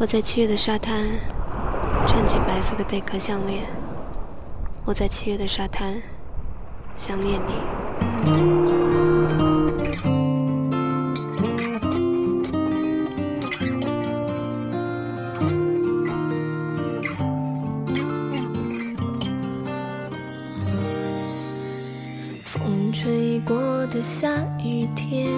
我在七月的沙滩穿起白色的贝壳项链。我在七月的沙滩想念你。风吹过的下雨天，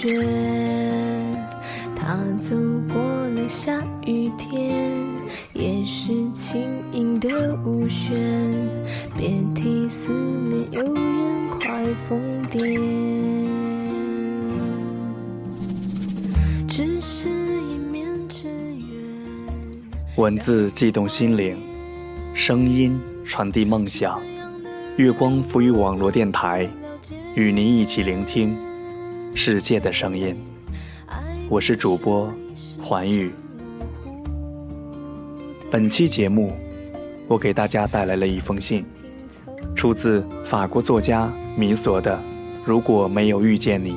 不绝。他走过了下雨天，也是轻盈的舞旋，别提思念有人快疯癫。只是一面之缘。文字悸动心灵，声音传递梦想。月光浮于网络电台，与您一起聆听世界的声音。我是主播环宇。本期节目，我给大家带来了一封信，出自法国作家米索的《如果没有遇见你》。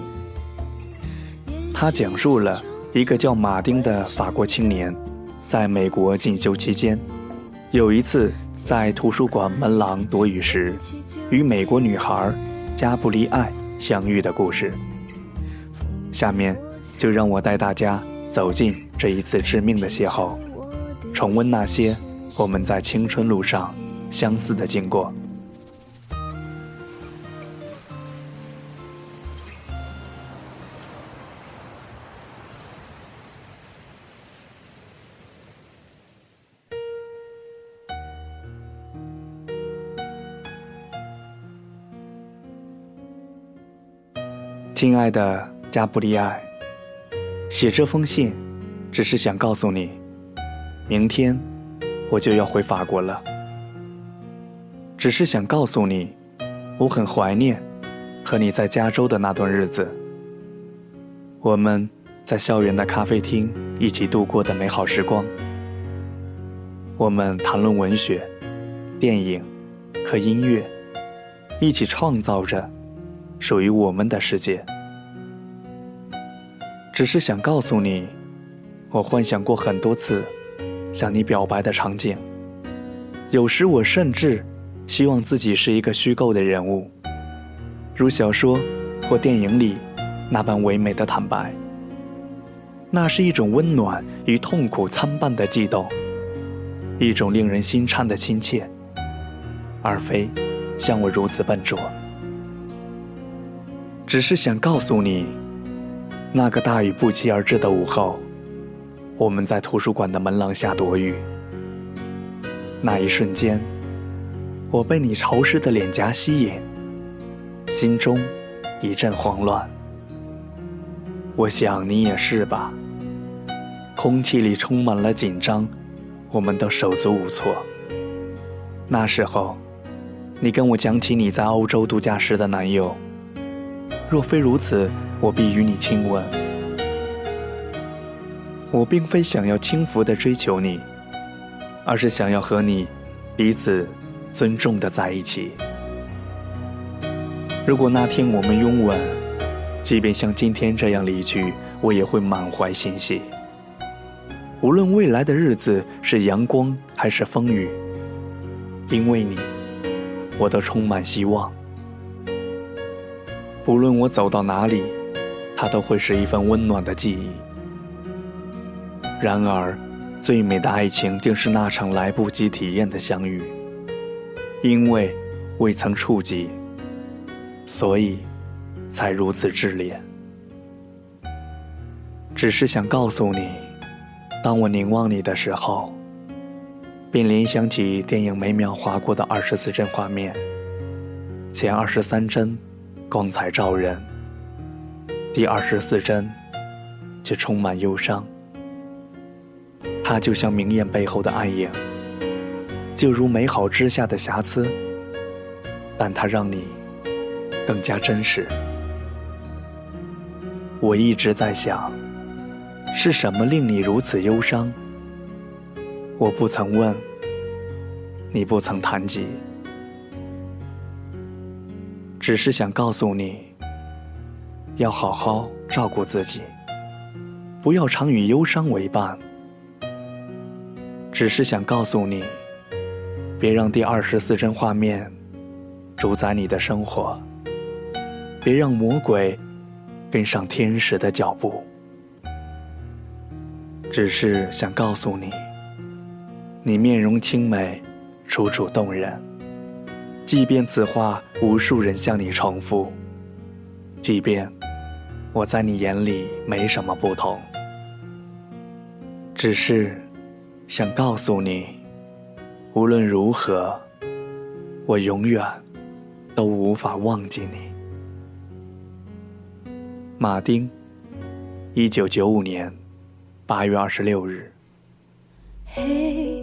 他讲述了一个叫马丁的法国青年，在美国进修期间，有一次在图书馆门廊躲雨时，与美国女孩加布利埃相遇的故事。下面就让我带大家走进这一次致命的邂逅，重温那些我们在青春路上相似的经过。亲爱的加布利埃，写这封信，只是想告诉你，明天我就要回法国了。只是想告诉你，我很怀念和你在加州的那段日子。我们在校园的咖啡厅一起度过的美好时光。我们谈论文学、电影和音乐，一起创造着属于我们的世界。只是想告诉你，我幻想过很多次向你表白的场景。有时我甚至希望自己是一个虚构的人物，如小说或电影里那般唯美的坦白。那是一种温暖与痛苦参半的悸动，一种令人心颤的亲切，而非像我如此笨拙。只是想告诉你。那个大雨不期而至的午后，我们在图书馆的门廊下躲雨。那一瞬间，我被你潮湿的脸颊吸引，心中一阵慌乱。我想你也是吧。空气里充满了紧张，我们都手足无措。那时候，你跟我讲起你在欧洲度假时的男友。若非如此，我必与你亲吻。我并非想要轻浮的追求你，而是想要和你彼此尊重的在一起。如果那天我们拥吻，即便像今天这样离去，我也会满怀欣喜。无论未来的日子是阳光还是风雨，因为你，我都充满希望。不论我走到哪里，它都会是一份温暖的记忆。然而，最美的爱情定是那场来不及体验的相遇，因为未曾触及，所以才如此炽烈。只是想告诉你，当我凝望你的时候，便联想起电影每秒划过的二十四帧画面，前二十三帧。光彩照人，第二十四帧却充满忧伤。它就像明艳背后的暗影，就如美好之下的瑕疵，但它让你更加真实。我一直在想，是什么令你如此忧伤？我不曾问，你不曾谈及。只是想告诉你，要好好照顾自己，不要常与忧伤为伴。只是想告诉你，别让第二十四帧画面主宰你的生活，别让魔鬼跟上天使的脚步。只是想告诉你，你面容清美，楚楚动人。即便此话无数人向你重复，即便我在你眼里没什么不同，只是想告诉你，无论如何，我永远都无法忘记你。马丁，一九九五年八月二十六日。嘿，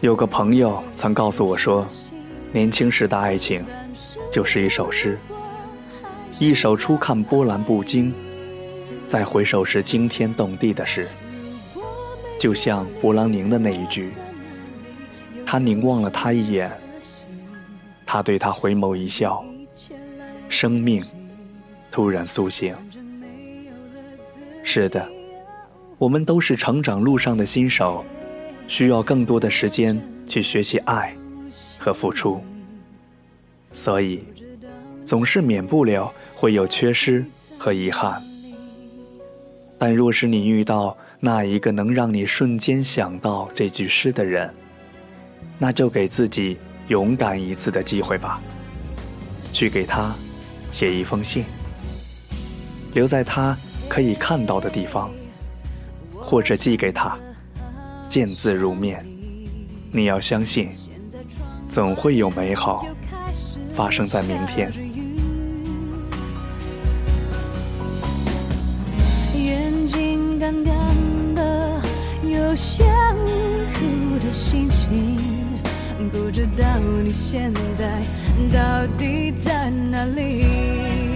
有个朋友曾告诉我说，年轻时的爱情就是一首诗，一首初看波澜不惊，再回首时惊天动地的诗。就像勃朗宁的那一句：“他凝望了他一眼，他对他回眸一笑，生命突然苏醒。”是的，我们都是成长路上的新手。需要更多的时间去学习爱和付出，所以总是免不了会有缺失和遗憾。但若是你遇到那一个能让你瞬间想到这句诗的人，那就给自己勇敢一次的机会吧，去给他写一封信，留在他可以看到的地方，或者寄给他。见字如面，你要相信，总会有美好发生在明天。眼睛干干的，有想哭的心情，不知道你现在到底在哪里？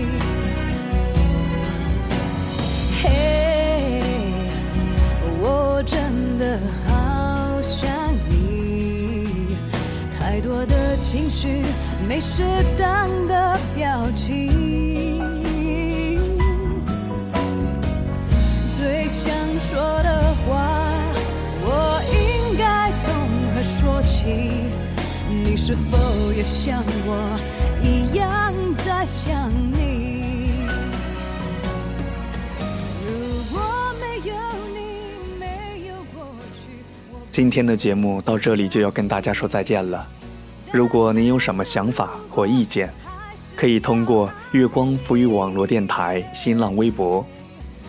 情绪，没适当的表情。最想说的话，我应该从何说起？你是否也像我一样在想你？如果没有你，没有过去。今天的节目到这里就要跟大家说再见了。如果您有什么想法或意见，可以通过月光浮语网络电台新浪微博，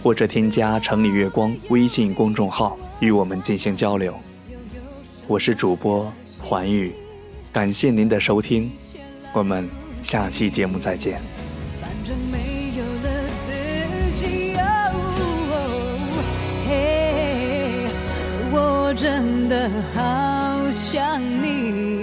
或者添加城里月光微信公众号与我们进行交流。我是主播环宇，感谢您的收听，我们下期节目再见。反正没有了自己，嘿，我真的好想你。